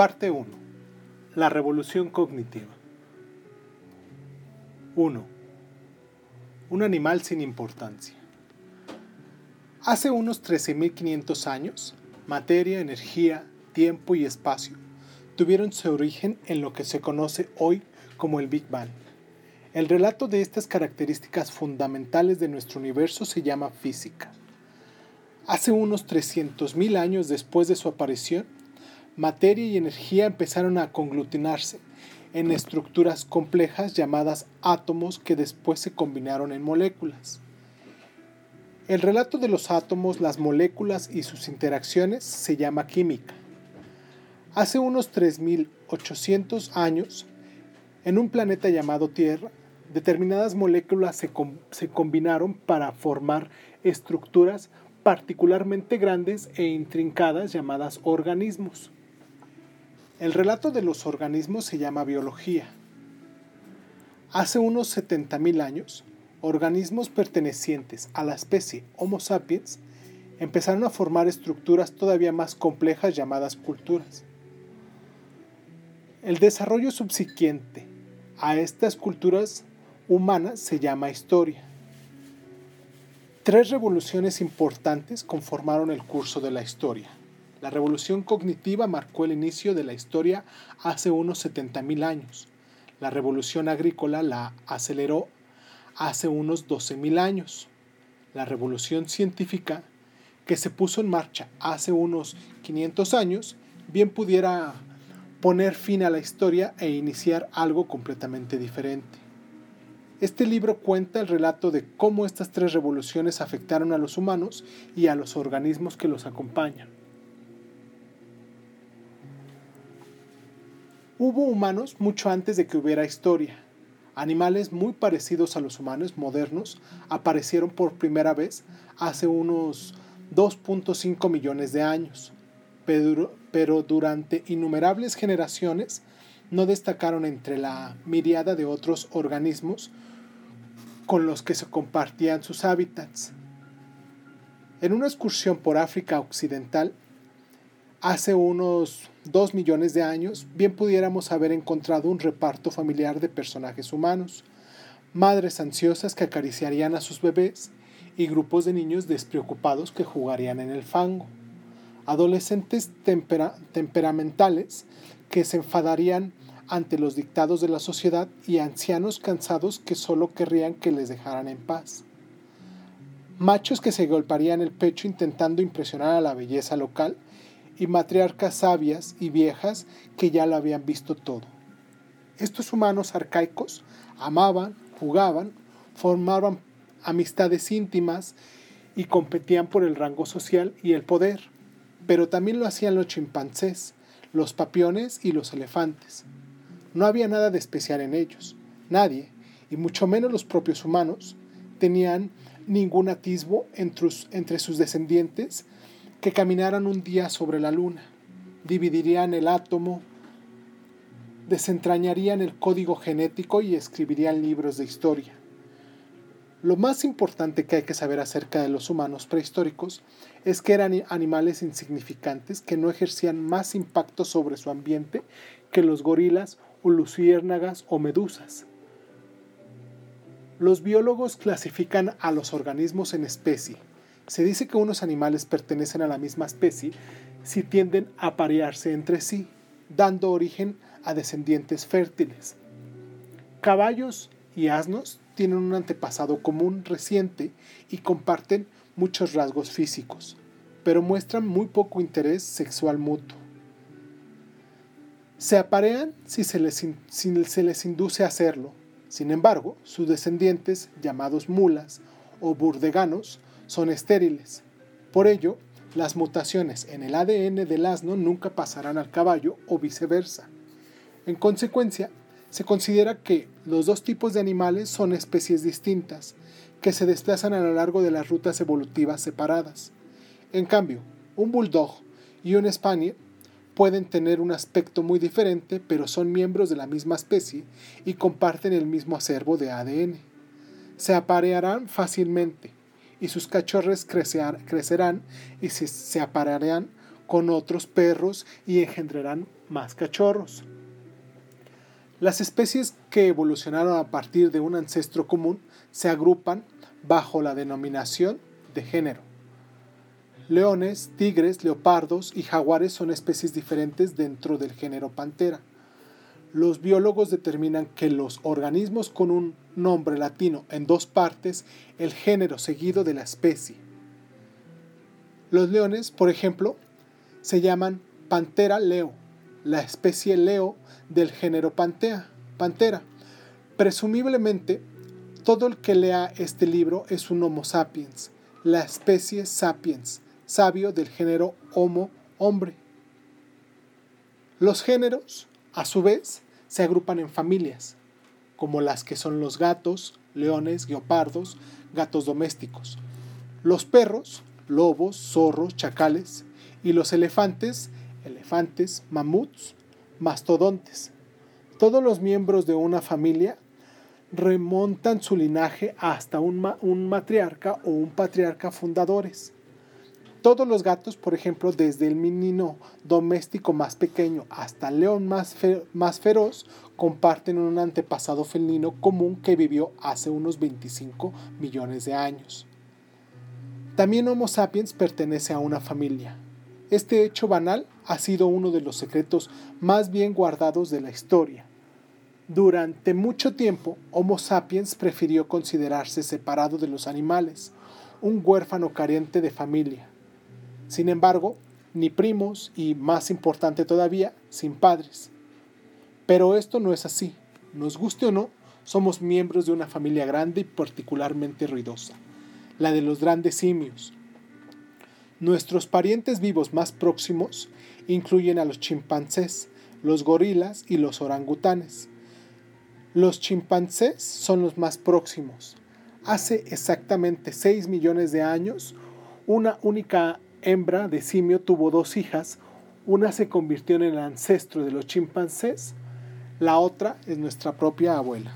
Parte 1. La revolución cognitiva. 1. Un animal sin importancia. Hace unos 13.500 años, materia, energía, tiempo y espacio tuvieron su origen en lo que se conoce hoy como el Big Bang. El relato de estas características fundamentales de nuestro universo se llama física. Hace unos 300.000 años después de su aparición, materia y energía empezaron a conglutinarse en estructuras complejas llamadas átomos que después se combinaron en moléculas. El relato de los átomos, las moléculas y sus interacciones se llama química. Hace unos 3.800 años, en un planeta llamado Tierra, determinadas moléculas se, se, combinaron para formar estructuras particularmente grandes e intrincadas llamadas organismos. El relato de los organismos se llama biología. Hace unos 70.000 años, organismos pertenecientes a la especie Homo sapiens empezaron a formar estructuras todavía más complejas llamadas culturas. El desarrollo subsiguiente a estas culturas humanas se llama historia. Tres revoluciones importantes conformaron el curso de la historia. La revolución cognitiva marcó el inicio de la historia hace unos 70.000 años. La revolución agrícola la aceleró hace unos 12.000 años. La revolución científica, que se puso en marcha hace unos 500 años, bien pudiera poner fin a la historia e iniciar algo completamente diferente. Este libro cuenta el relato de cómo estas tres revoluciones afectaron a los humanos y a los organismos que los acompañan. Hubo humanos mucho antes de que hubiera historia. Animales muy parecidos a los humanos modernos aparecieron por primera vez hace unos 2.5 millones de años pero, durante innumerables generaciones no destacaron entre la miriada de otros organismos con los que se compartían sus hábitats. En una excursión por África Occidental, hace unos dos millones de años, bien pudiéramos haber encontrado un reparto familiar de personajes humanos, madres ansiosas que acariciarían a sus bebés y grupos de niños despreocupados que jugarían en el fango adolescentes temperamentales que se enfadarían ante los dictados de la sociedad y ancianos cansados que solo querrían que les dejaran en paz. Machos que se golpearían el pecho intentando impresionar a la belleza local y matriarcas sabias y viejas que ya lo habían visto todo. Estos humanos arcaicos amaban, jugaban, formaban amistades íntimas y competían por el rango social y el poder pero también lo hacían los chimpancés, los papiones y los elefantes. No había nada de especial en ellos. Nadie, y mucho menos los propios humanos, tenían ningún atisbo entre sus descendientes que caminaran un día sobre la luna, dividirían el átomo, desentrañarían el código genético y escribirían libros de historia. Lo más importante que hay que saber acerca de los humanos prehistóricos es que eran animales insignificantes que no ejercían más impacto sobre su ambiente que los gorilas o luciérnagas o medusas. Los biólogos clasifican a los organismos en especie. Se dice que unos animales pertenecen a la misma especie si tienden a parearse entre sí, dando origen a descendientes fértiles. Caballos y asnos tienen un antepasado común reciente y comparten muchos rasgos físicos, pero muestran muy poco interés sexual mutuo. Se aparean si se les, se les induce a hacerlo. Sin embargo, sus descendientes, llamados mulas o burdeganos, son estériles. Por ello, las mutaciones en el ADN del asno nunca pasarán al caballo o viceversa. En consecuencia, se considera que los dos tipos de animales son especies distintas, que se desplazan a lo largo de las rutas evolutivas separadas. En cambio, un bulldog y un spaniel pueden tener un aspecto muy diferente, pero son miembros de la misma especie y comparten el mismo acervo de ADN. Se aparearán fácilmente y sus cachorros crecerán y se aparearán con otros perros y engendrarán más cachorros. Las especies que evolucionaron a partir de un ancestro común se agrupan bajo la denominación de género. Leones, tigres, leopardos y jaguares son especies diferentes dentro del género Pantera. Los biólogos determinan que los organismos con un nombre latino en dos partes, el género seguido de la especie. Los leones, por ejemplo, se llaman Pantera leo, la especie leo del género Pantera. Presumiblemente, todo el que lea este libro es un Homo sapiens, la especie sapiens, sabio del género Homo, hombre. Los géneros, a su vez, se agrupan en familias, como las que son los gatos, leones, guepardos, gatos domésticos, los perros, lobos, zorros, chacales, y los elefantes, elefantes, mamuts, mastodontes. Todos los miembros de una familia remontan su linaje hasta un, un matriarca o un patriarca fundadores. Todos los gatos, por ejemplo, desde el menino doméstico más pequeño hasta el león más, más feroz, comparten un antepasado felino común que vivió hace unos 25 millones de años. También Homo sapiens pertenece a una familia. Este hecho banal ha sido uno de los secretos más bien guardados de la historia. Durante mucho tiempo, Homo sapiens prefirió considerarse separado de los animales, un huérfano carente de familia. Sin embargo, ni primos y, más importante todavía, sin padres. Pero esto no es así. Nos guste o no, somos miembros de una familia grande y particularmente ruidosa, la de los grandes simios. Nuestros parientes vivos más próximos incluyen a los chimpancés, los gorilas y los orangutanes. Los chimpancés son los más próximos. Hace exactamente 6 millones de años, una única hembra de simio tuvo dos hijas, una se convirtió en el ancestro de los chimpancés, la otra es nuestra propia abuela.